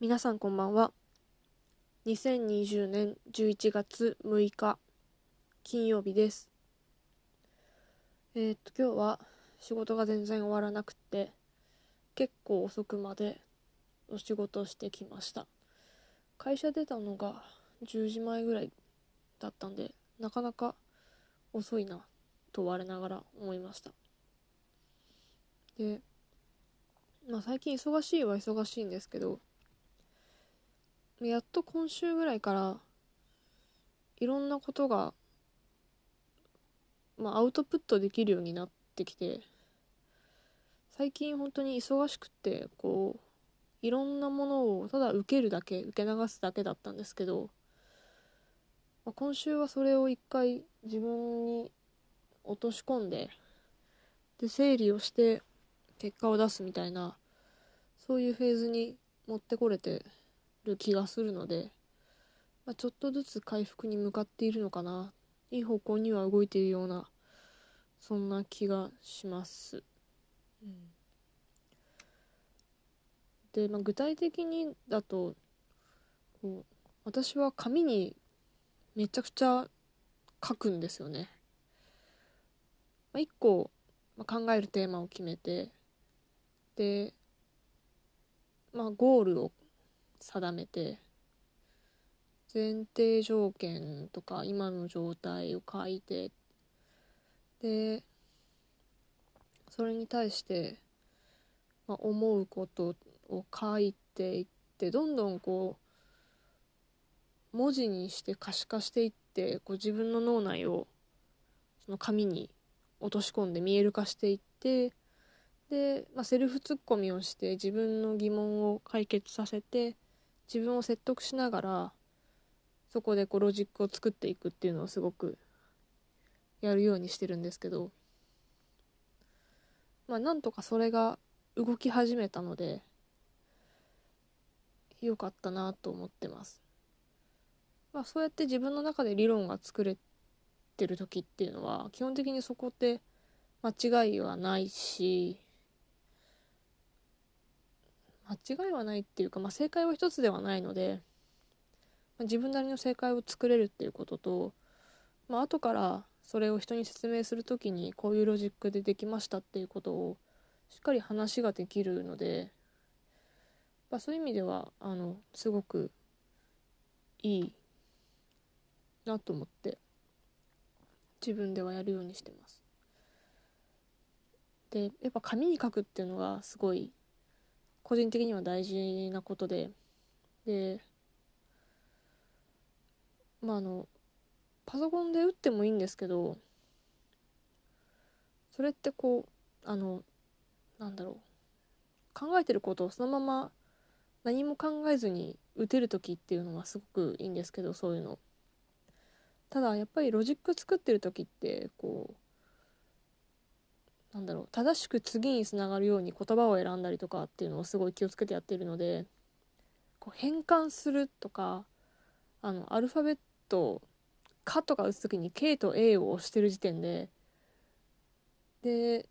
皆さんこんばんは。2020年11月6日金曜日です。えー、っと今日は仕事が全然終わらなくて結構遅くまでお仕事してきました。会社出たのが10時前ぐらいだったんでなかなか遅いなと我ながら思いました。でまあ最近忙しいは忙しいんですけどやっと今週ぐらいからいろんなことが、まあ、アウトプットできるようになってきて最近本当に忙しくってこういろんなものをただ受けるだけ受け流すだけだったんですけど、まあ、今週はそれを一回自分に落とし込んでで整理をして結果を出すみたいなそういうフェーズに持ってこれてる気がするので、まあ、ちょっとずつ回復に向かっているのかないい方向には動いているようなそんな気がします。うん、で、まあ、具体的にだとこう私は紙にめちゃくちゃ書くんですよね。まあ、1個、まあ、考えるテーマを決めてでまあゴールを定めて前提条件とか今の状態を書いてでそれに対して、まあ、思うことを書いていってどんどんこう文字にして可視化していってこう自分の脳内をその紙に落とし込んで見える化していってで、まあ、セルフツッコミをして自分の疑問を解決させて自分を説得しながらそこでこうロジックを作っていくっていうのをすごくやるようにしてるんですけどまあなんとかそれが動き始めたので良かったなと思ってます。まあそうやって自分の中で理論が作れてる時っていうのは基本的にそこって間違いはないし間違いはないっていうか、まあ、正解は一つではないので、まあ、自分なりの正解を作れるっていうことと、まあ後からそれを人に説明する時にこういうロジックでできましたっていうことをしっかり話ができるので、まあ、そういう意味ではあのすごくいいなと思って自分ではやるようにしてます。でやっぱ紙に書くっていうのがすごい個人的には大事なことででまああのパソコンで打ってもいいんですけどそれってこうあのなんだろう考えてることをそのまま何も考えずに打てる時っていうのはすごくいいんですけどそういうの。ただやっぱりロジック作ってる時ってこうだろう正しく次につながるように言葉を選んだりとかっていうのをすごい気をつけてやってるのでこう変換するとかあのアルファベット「か」とか打つ時に「K」と「A」を押してる時点でで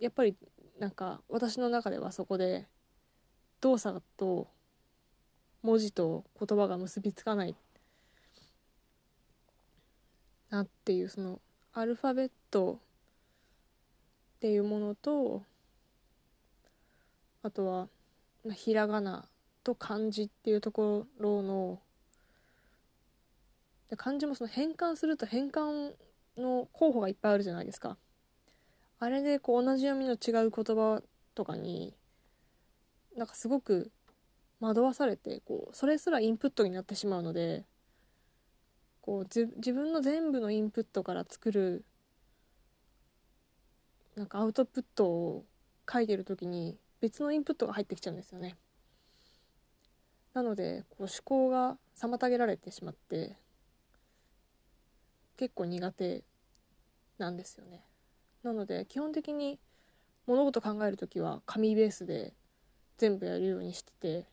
やっぱりなんか私の中ではそこで動作と文字と言葉が結びつかないなっていうそのアルファベットっていうものとあとは、ま、ひらがなと漢字っていうところの漢字もその変換すると変換の候補がいっぱいあるじゃないですか。あれでこう同じ読みの違う言葉とかになんかすごく惑わされてこうそれすらインプットになってしまうのでこう自分の全部のインプットから作るなんかアウトプットを書いてる時に別のインプットが入ってきちゃうんですよね。なのでこう思考が妨げられてしまって結構苦手なんですよね。なので基本的に物事考える時は紙ベースで全部やるようにしてて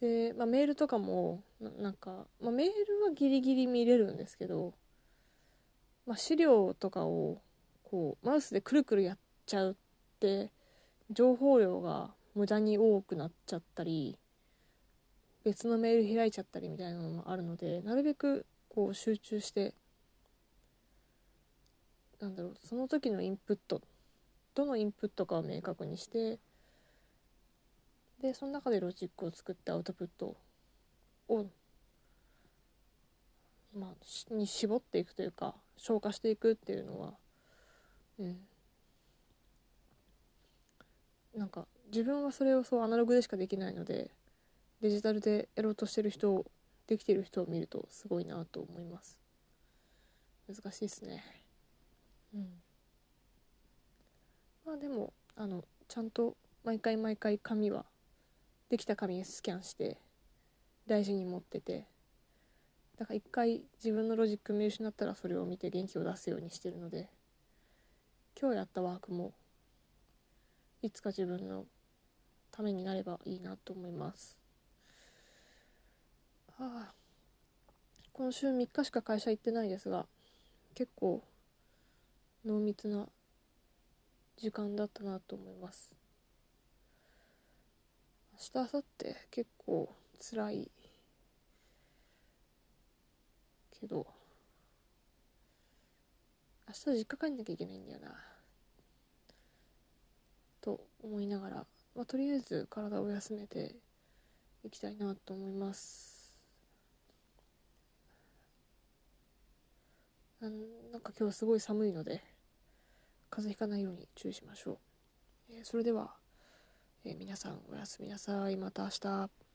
で、まあ、メールとかもなんか、まあ、メールはギリギリ見れるんですけど、まあ、資料とかをこうマウスでくるくるやっちゃうって情報量が無駄に多くなっちゃったり別のメール開いちゃったりみたいなのもあるのでなるべくこう集中してなんだろうその時のインプットどのインプットかを明確にしてでその中でロジックを作ってアウトプットをまあに絞っていくというか消化していくっていうのはうん。なんか自分はそれをそうアナログでしかできないのでデジタルでやろうとしてる人をできてる人を見るとすごいなと思います。難しいですね。うん。まあでもあのちゃんと毎回毎回紙はできた紙スキャンして大事に持っててだから一回自分のロジック見失ったらそれを見て元気を出すようにしてるので今日やったワークもいつか自分のためになればいいなと思います。ああ今週3日しか会社行ってないですが結構濃密な時間だったなと思います。明日明後日結構辛い。けど明日実家帰んなきゃいけないんだよな。と思いながら、まあ、とりあえず体を休めていきたいなと思います。なんか今日すごい寒いので風邪ひかないように注意しましょう、えー、それでは、えー、皆さんおやすみなさい。また明日。